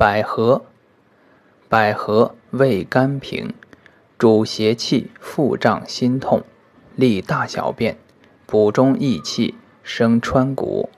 百合百合味甘平主邪气腹胀心痛利大小便补中益气生川谷。